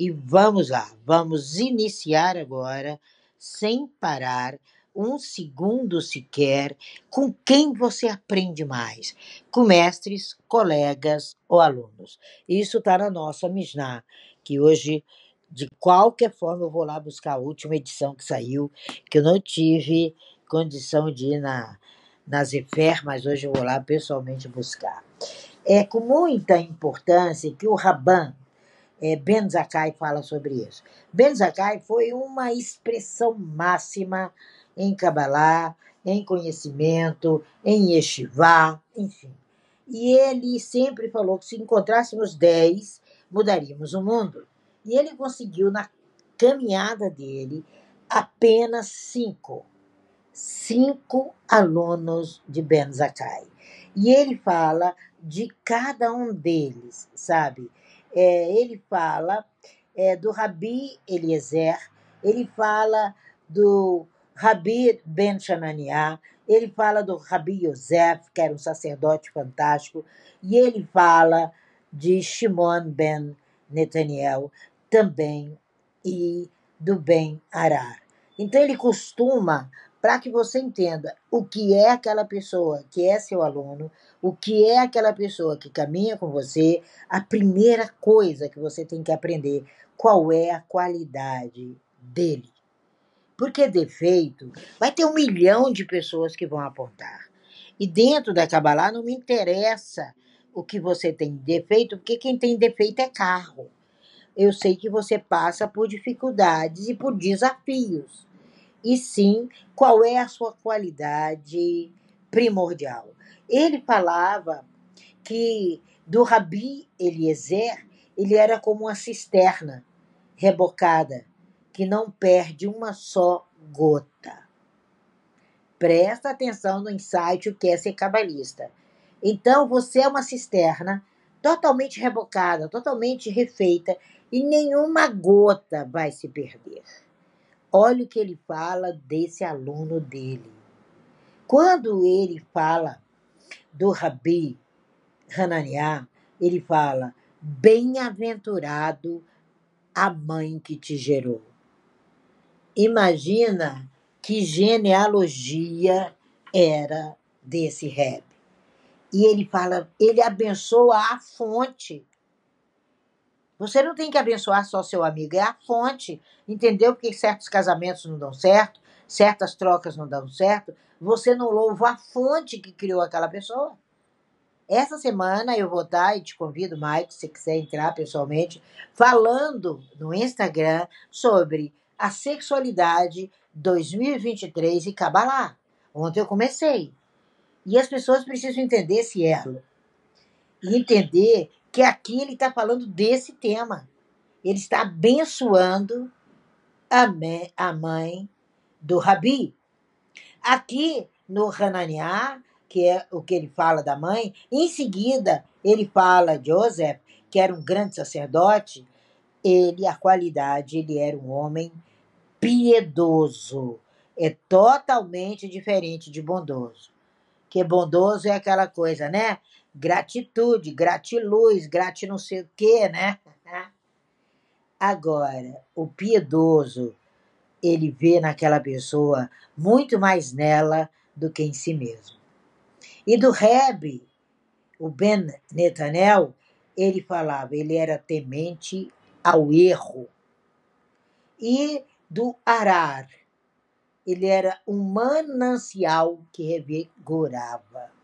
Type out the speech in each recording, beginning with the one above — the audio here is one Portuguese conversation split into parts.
E vamos lá, vamos iniciar agora, sem parar, um segundo sequer, com quem você aprende mais? Com mestres, colegas ou alunos. Isso está na nossa Mishnah, que hoje, de qualquer forma, eu vou lá buscar a última edição que saiu, que eu não tive condição de ir na, na Zefer, mas hoje eu vou lá pessoalmente buscar. É com muita importância que o Raban, é, Ben Zakai fala sobre isso. Ben Zakai foi uma expressão máxima em Kabbalah, em conhecimento, em Yeshivá, enfim. E ele sempre falou que se encontrássemos dez, mudaríamos o mundo. E ele conseguiu, na caminhada dele, apenas cinco. Cinco alunos de Ben Zakai. E ele fala de cada um deles, sabe? É, ele fala é, do Rabi Eliezer, ele fala do Rabi Ben Shananiah, ele fala do Rabi Yosef, que era um sacerdote fantástico, e ele fala de Shimon Ben Netanyahu também, e do Ben Arar. Então ele costuma, para que você entenda o que é aquela pessoa que é seu aluno, o que é aquela pessoa que caminha com você, a primeira coisa que você tem que aprender, qual é a qualidade dele. Porque defeito, vai ter um milhão de pessoas que vão apontar. E dentro da Kabbalah não me interessa o que você tem de defeito, porque quem tem defeito é carro. Eu sei que você passa por dificuldades e por desafios. E sim, qual é a sua qualidade primordial? Ele falava que do Rabi Eliezer, ele era como uma cisterna rebocada, que não perde uma só gota. Presta atenção no insight o que é ser cabalista. Então você é uma cisterna totalmente rebocada, totalmente refeita e nenhuma gota vai se perder. Olha o que ele fala desse aluno dele. Quando ele fala do Rabi Hananiah, ele fala: Bem-aventurado a mãe que te gerou. Imagina que genealogia era desse Reb. E ele fala, ele abençoa a fonte. Você não tem que abençoar só seu amigo, é a fonte. Entendeu porque certos casamentos não dão certo, certas trocas não dão certo? Você não louva a fonte que criou aquela pessoa. Essa semana eu vou estar, e te convido, Mike, se quiser entrar pessoalmente, falando no Instagram sobre a sexualidade 2023 e Kabbalah. Ontem eu comecei. E as pessoas precisam entender esse elo. E entender que aqui ele está falando desse tema. Ele está abençoando a mãe do Rabi. Aqui no Hananiah, que é o que ele fala da mãe, em seguida ele fala de Joseph, que era um grande sacerdote, ele, a qualidade, ele era um homem piedoso. É totalmente diferente de bondoso. Que bondoso é aquela coisa, né? Gratitude, gratiluz, grati não sei o quê, né? Agora, o piedoso, ele vê naquela pessoa muito mais nela do que em si mesmo. E do Reb, o Ben Netanel, ele falava, ele era temente ao erro. E do Arar. Ele era um manancial que revigorava.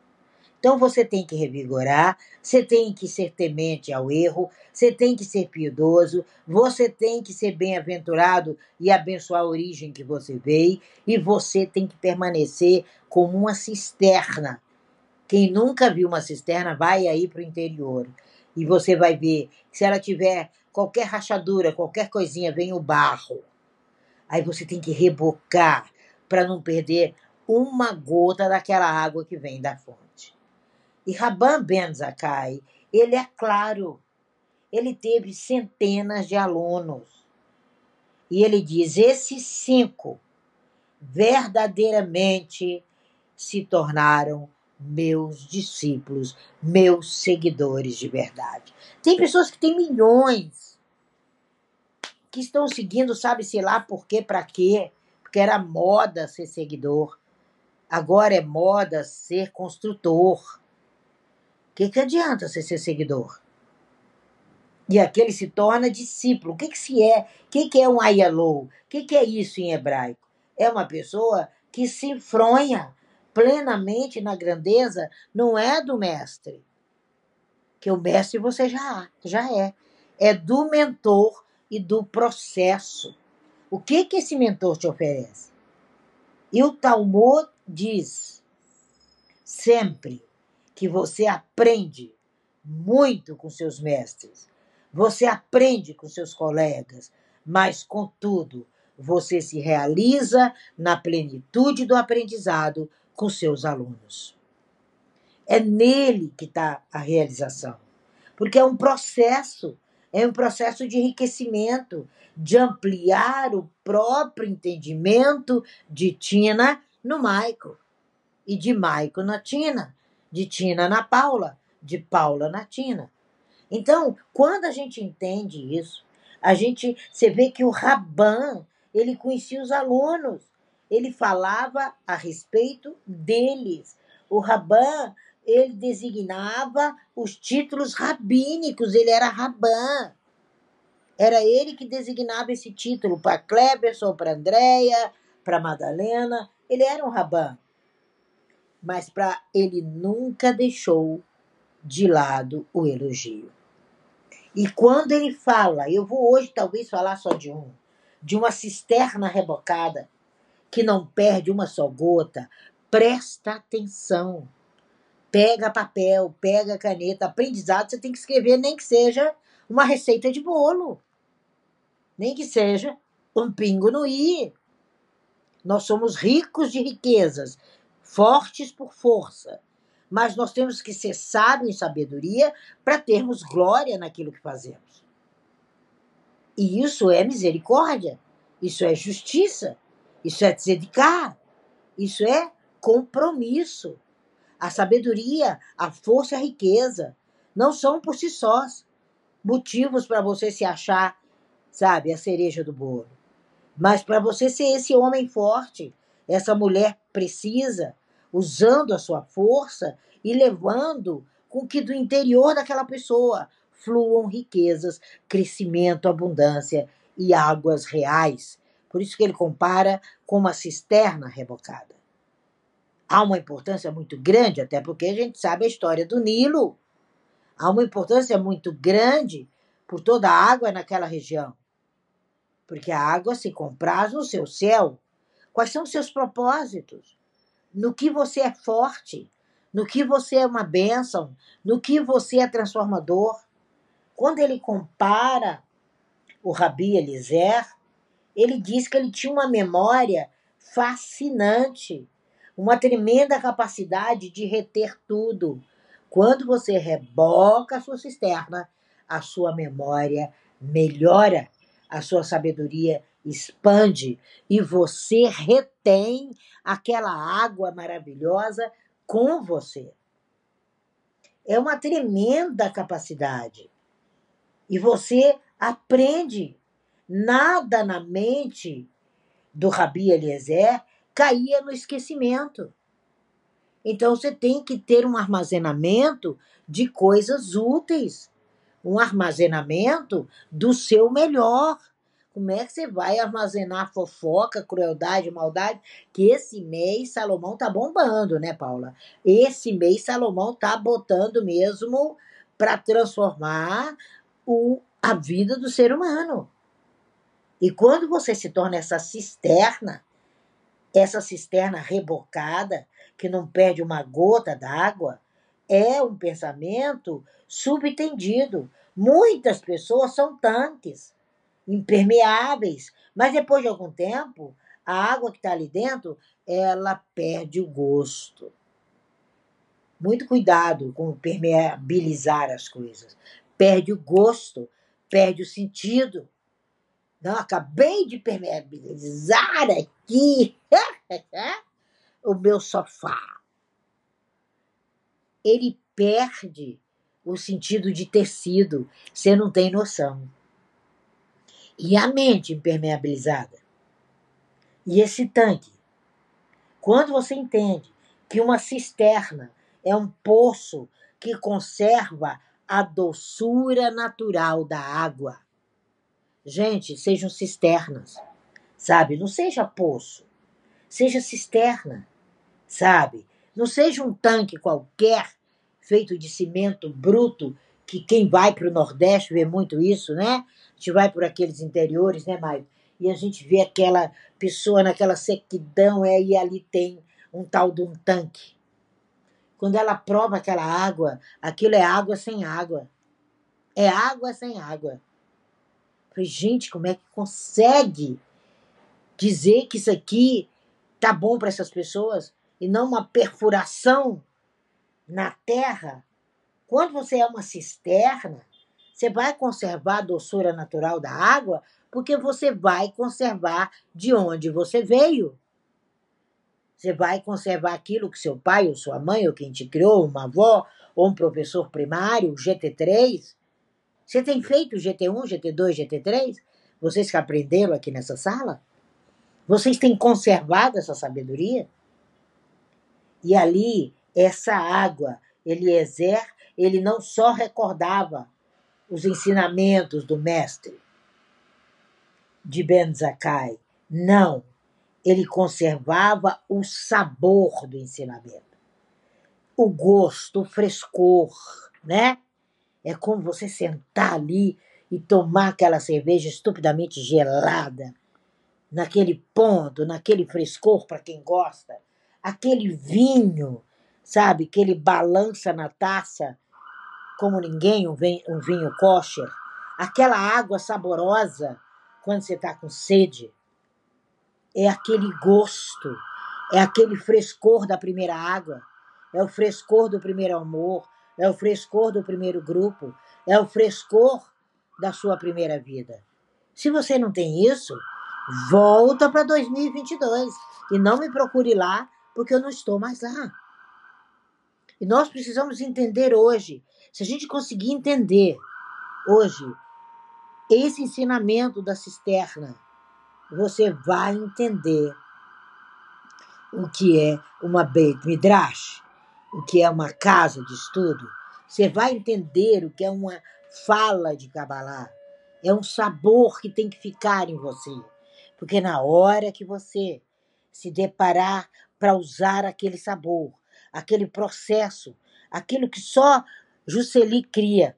Então você tem que revigorar, você tem que ser temente ao erro, você tem que ser piedoso, você tem que ser bem-aventurado e abençoar a origem que você veio, e você tem que permanecer como uma cisterna. Quem nunca viu uma cisterna, vai aí para o interior. E você vai ver, se ela tiver qualquer rachadura, qualquer coisinha, vem o barro. Aí você tem que rebocar para não perder uma gota daquela água que vem da fonte. E Rabban Ben Zakai, ele é claro, ele teve centenas de alunos. E ele diz: esses cinco verdadeiramente se tornaram meus discípulos, meus seguidores de verdade. Tem pessoas que têm milhões que estão seguindo, sabe-se lá por quê, para quê, porque era moda ser seguidor. Agora é moda ser construtor. O que, que adianta você ser seguidor? E aquele se torna discípulo. O que, que se é? O que, que é um ayalou? O que, que é isso em hebraico? É uma pessoa que se enfronha plenamente na grandeza, não é do mestre. Que o mestre você já, já é. É do mentor e do processo. O que, que esse mentor te oferece? E o Talmud diz sempre que você aprende muito com seus mestres, você aprende com seus colegas, mas, contudo, você se realiza na plenitude do aprendizado com seus alunos. É nele que está a realização, porque é um processo, é um processo de enriquecimento, de ampliar o próprio entendimento de Tina no Maico, e de Maico na Tina, de Tina na Paula, de Paula na Tina. Então, quando a gente entende isso, a gente você vê que o Raban, ele conhecia os alunos, ele falava a respeito deles. O Raban, ele designava os títulos rabínicos, ele era Raban. Era ele que designava esse título para Kleberson, para Andréia, para Madalena. Ele era um Raban. Mas para ele nunca deixou de lado o elogio. E quando ele fala, eu vou hoje talvez falar só de um, de uma cisterna rebocada que não perde uma só gota, presta atenção. Pega papel, pega caneta, aprendizado, você tem que escrever nem que seja uma receita de bolo. Nem que seja um pingo no i. Nós somos ricos de riquezas, fortes por força mas nós temos que ser sábios em sabedoria para termos glória naquilo que fazemos. E isso é misericórdia, isso é justiça, isso é dedicar, isso é compromisso. A sabedoria, a força e a riqueza não são por si sós motivos para você se achar, sabe, a cereja do bolo. Mas para você ser esse homem forte, essa mulher precisa, usando a sua força e levando com que do interior daquela pessoa fluam riquezas, crescimento, abundância e águas reais. Por isso que ele compara com uma cisterna rebocada. Há uma importância muito grande, até porque a gente sabe a história do Nilo. Há uma importância muito grande por toda a água naquela região. Porque a água se compraz no seu céu. Quais são os seus propósitos? no que você é forte, no que você é uma bênção, no que você é transformador. Quando ele compara o Rabi Eliezer, ele diz que ele tinha uma memória fascinante, uma tremenda capacidade de reter tudo. Quando você reboca a sua cisterna, a sua memória melhora, a sua sabedoria expande e você retém aquela água maravilhosa com você. É uma tremenda capacidade. E você aprende. Nada na mente do Rabi Eliezer caía no esquecimento. Então você tem que ter um armazenamento de coisas úteis, um armazenamento do seu melhor. Como é que você vai armazenar fofoca, crueldade, maldade? Que esse mês Salomão tá bombando, né, Paula? Esse mês Salomão tá botando mesmo para transformar o, a vida do ser humano. E quando você se torna essa cisterna, essa cisterna rebocada, que não perde uma gota d'água, é um pensamento subtendido. Muitas pessoas são tanques impermeáveis. Mas depois de algum tempo, a água que está ali dentro, ela perde o gosto. Muito cuidado com permeabilizar as coisas. Perde o gosto, perde o sentido. Não, acabei de permeabilizar aqui o meu sofá. Ele perde o sentido de tecido. Você não tem noção. E a mente impermeabilizada. E esse tanque, quando você entende que uma cisterna é um poço que conserva a doçura natural da água. Gente, sejam cisternas, sabe? Não seja poço, seja cisterna, sabe? Não seja um tanque qualquer feito de cimento bruto, que quem vai para o Nordeste vê muito isso, né? A gente vai por aqueles interiores, né, Maio? E a gente vê aquela pessoa naquela sequidão, é, e ali tem um tal de um tanque. Quando ela prova aquela água, aquilo é água sem água. É água sem água. falei, gente, como é que consegue dizer que isso aqui tá bom para essas pessoas e não uma perfuração na terra? Quando você é uma cisterna, você vai conservar a doçura natural da água, porque você vai conservar de onde você veio. Você vai conservar aquilo que seu pai ou sua mãe ou quem te criou, uma avó ou um professor primário, GT3. Você tem feito GT1, GT2, GT3? Vocês que aprenderam aqui nessa sala? Vocês têm conservado essa sabedoria? E ali, essa água, Eliezer, ele não só recordava os ensinamentos do mestre de Ben Zakai, não, ele conservava o sabor do ensinamento, o gosto, o frescor, né? É como você sentar ali e tomar aquela cerveja estupidamente gelada, naquele ponto, naquele frescor para quem gosta, aquele vinho, sabe, que ele balança na taça como ninguém, um vinho, um vinho kosher, aquela água saborosa quando você está com sede é aquele gosto, é aquele frescor da primeira água, é o frescor do primeiro amor, é o frescor do primeiro grupo, é o frescor da sua primeira vida. Se você não tem isso, volta para 2022 e não me procure lá, porque eu não estou mais lá. E nós precisamos entender hoje, se a gente conseguir entender hoje esse ensinamento da cisterna, você vai entender o que é uma Beit Midrash, o que é uma casa de estudo. Você vai entender o que é uma fala de Kabbalah. É um sabor que tem que ficar em você. Porque na hora que você se deparar para usar aquele sabor, aquele processo, aquilo que só Jusceli cria,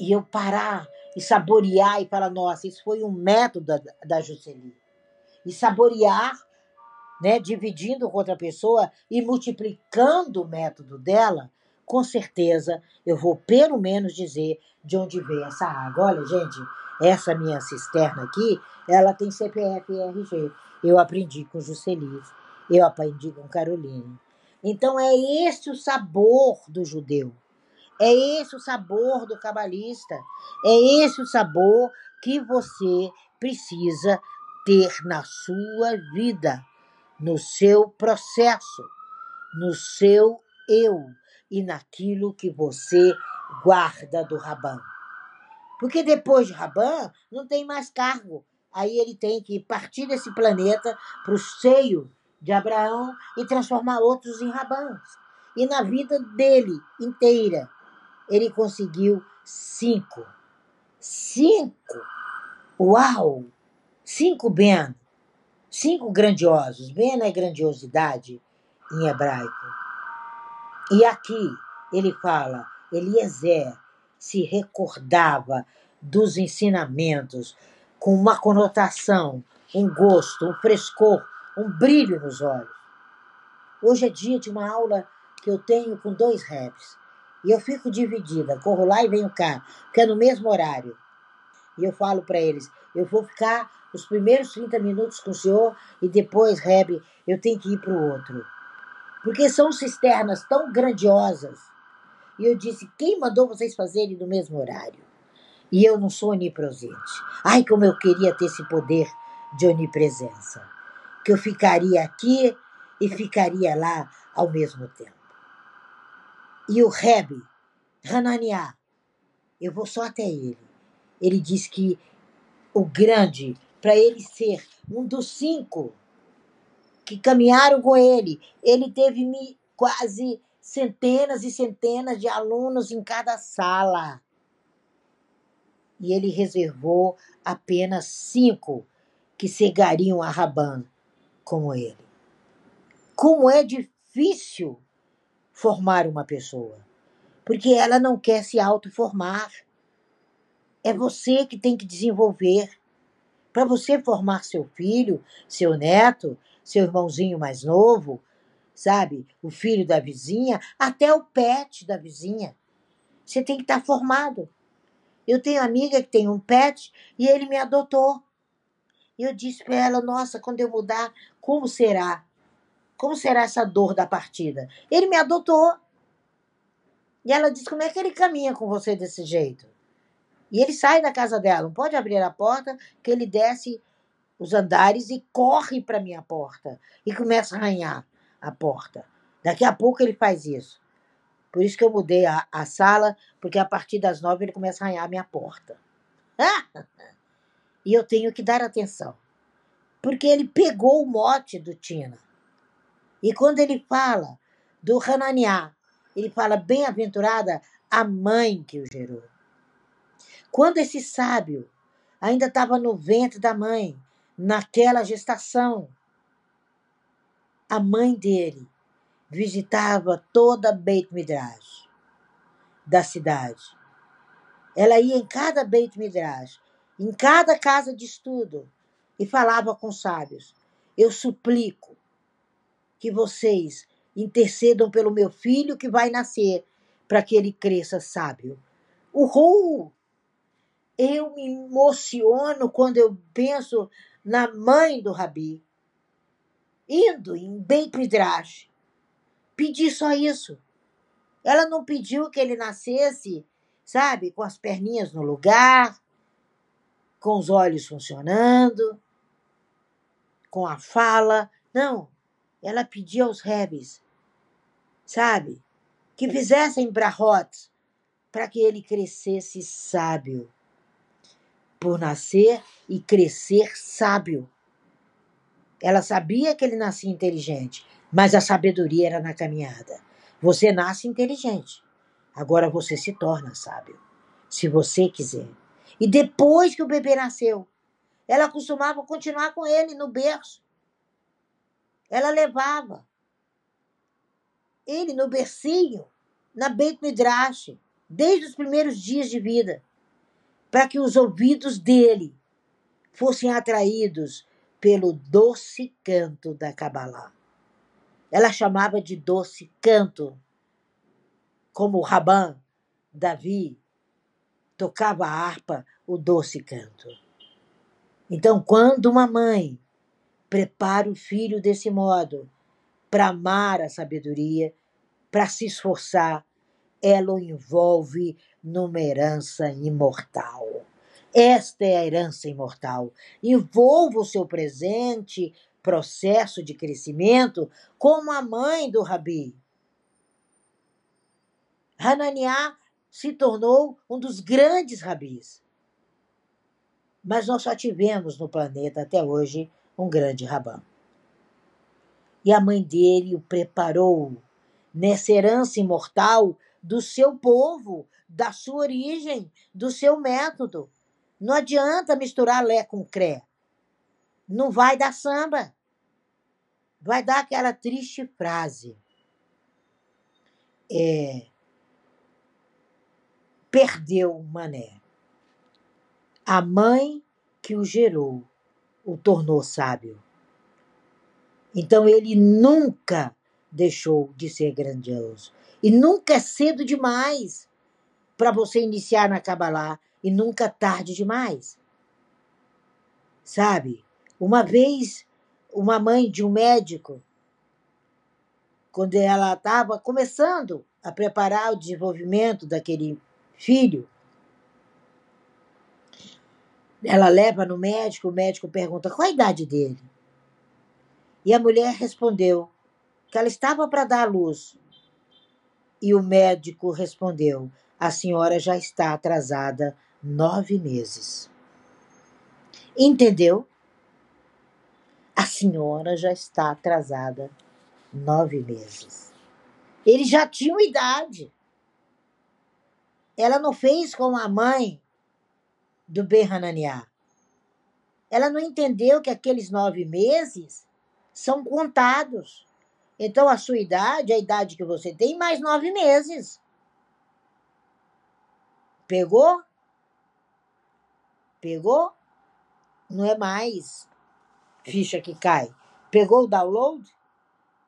e eu parar e saborear e falar, nossa, isso foi um método da, da Juscelie. E saborear, né, dividindo com outra pessoa e multiplicando o método dela, com certeza eu vou pelo menos dizer de onde veio essa água. Olha, gente, essa minha cisterna aqui, ela tem CPF e RG. Eu aprendi com Juscelie, eu aprendi com Caroline. Então é esse o sabor do judeu. É esse o sabor do cabalista. É esse o sabor que você precisa ter na sua vida, no seu processo, no seu eu e naquilo que você guarda do Rabã. Porque depois de Rabã não tem mais cargo. Aí ele tem que partir desse planeta para o seio de Abraão e transformar outros em Rabãs. E na vida dele inteira, ele conseguiu cinco. Cinco! Uau! Cinco Ben. Cinco grandiosos. Ben é grandiosidade em hebraico. E aqui ele fala: Eliezer se recordava dos ensinamentos com uma conotação, um gosto, um frescor, um brilho nos olhos. Hoje é dia de uma aula que eu tenho com dois reps. E eu fico dividida, corro lá e venho cá, porque é no mesmo horário. E eu falo para eles: eu vou ficar os primeiros 30 minutos com o senhor e depois, Reb, eu tenho que ir para o outro. Porque são cisternas tão grandiosas. E eu disse: quem mandou vocês fazerem no mesmo horário? E eu não sou onipresente. Ai, como eu queria ter esse poder de onipresença. Que eu ficaria aqui e ficaria lá ao mesmo tempo. E o Reb, Hananiah, eu vou só até ele. Ele diz que o grande, para ele ser um dos cinco que caminharam com ele. Ele teve quase centenas e centenas de alunos em cada sala. E ele reservou apenas cinco que cegariam a Raban como ele. Como é difícil formar uma pessoa, porque ela não quer se autoformar. É você que tem que desenvolver. Para você formar seu filho, seu neto, seu irmãozinho mais novo, sabe? O filho da vizinha, até o pet da vizinha. Você tem que estar tá formado. Eu tenho amiga que tem um pet e ele me adotou. Eu disse para ela: Nossa, quando eu mudar, como será? Como será essa dor da partida? Ele me adotou. E ela disse: Como é que ele caminha com você desse jeito? E ele sai da casa dela, não pode abrir a porta, que ele desce os andares e corre para minha porta e começa a arranhar a porta. Daqui a pouco ele faz isso. Por isso que eu mudei a, a sala, porque a partir das nove ele começa a arranhar a minha porta. e eu tenho que dar atenção. Porque ele pegou o mote do Tina. E quando ele fala do Hananiah, ele fala bem-aventurada a mãe que o gerou. Quando esse sábio ainda estava no ventre da mãe, naquela gestação, a mãe dele visitava toda Beit Midrash da cidade. Ela ia em cada Beit Midrash, em cada casa de estudo e falava com os sábios: Eu suplico que vocês intercedam pelo meu filho que vai nascer, para que ele cresça sábio. Uhul! Eu me emociono quando eu penso na mãe do Rabi, indo em Beit Midrash, pedir só isso. Ela não pediu que ele nascesse, sabe, com as perninhas no lugar, com os olhos funcionando, com a fala. Não. Ela pediu aos rebes, sabe, que fizessem brahot para que ele crescesse sábio. Por nascer e crescer sábio. Ela sabia que ele nascia inteligente, mas a sabedoria era na caminhada. Você nasce inteligente, agora você se torna sábio, se você quiser. E depois que o bebê nasceu, ela costumava continuar com ele no berço. Ela levava ele no bercinho, na Beit Midrash, desde os primeiros dias de vida, para que os ouvidos dele fossem atraídos pelo doce canto da Kabbalah. Ela chamava de doce canto, como o Raban, Davi, tocava a harpa, o doce canto. Então, quando uma mãe prepara o filho desse modo, para amar a sabedoria, para se esforçar, ela o envolve numa herança imortal. Esta é a herança imortal. Envolva o seu presente processo de crescimento como a mãe do Rabi. Hananiah se tornou um dos grandes rabis. Mas nós só tivemos no planeta até hoje um grande rabã. E a mãe dele o preparou nessa herança imortal do seu povo, da sua origem, do seu método. Não adianta misturar Lé com Cré. Não vai dar samba. Vai dar aquela triste frase. É, perdeu mané. A mãe que o gerou o tornou sábio. Então ele nunca deixou de ser grandioso. E nunca é cedo demais para você iniciar na Kabbalah e nunca tarde demais. Sabe? Uma vez, uma mãe de um médico, quando ela estava começando a preparar o desenvolvimento daquele filho, ela leva no médico, o médico pergunta qual a idade dele. E a mulher respondeu que ela estava para dar à luz. E o médico respondeu: a senhora já está atrasada nove meses. Entendeu? A senhora já está atrasada nove meses. Eles já tinham idade. Ela não fez como a mãe do Berrananiá. Ela não entendeu que aqueles nove meses são contados. Então, a sua idade, a idade que você tem, mais nove meses. Pegou? Pegou? Não é mais ficha que cai. Pegou o download?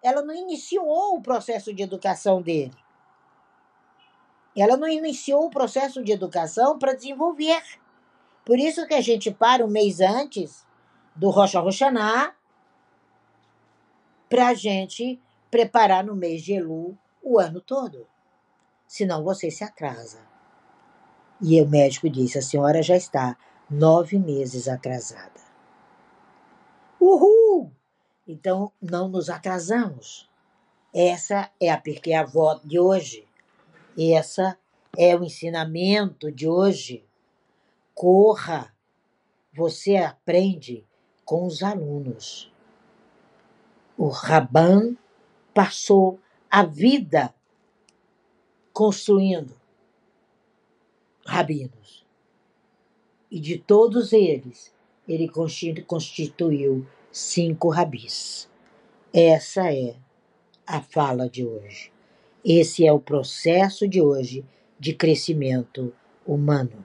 Ela não iniciou o processo de educação dele. Ela não iniciou o processo de educação para desenvolver. Por isso que a gente para um mês antes do Rocha Roxaná para a gente preparar no mês de Elu o ano todo. Senão você se atrasa. E o médico disse: a senhora já está nove meses atrasada. Uhul! Então não nos atrasamos. Essa é a porque avó de hoje. Essa é o ensinamento de hoje. Corra. Você aprende com os alunos. O Raban passou a vida construindo rabinos. E de todos eles, ele constituiu cinco rabis. Essa é a fala de hoje. Esse é o processo de hoje de crescimento humano.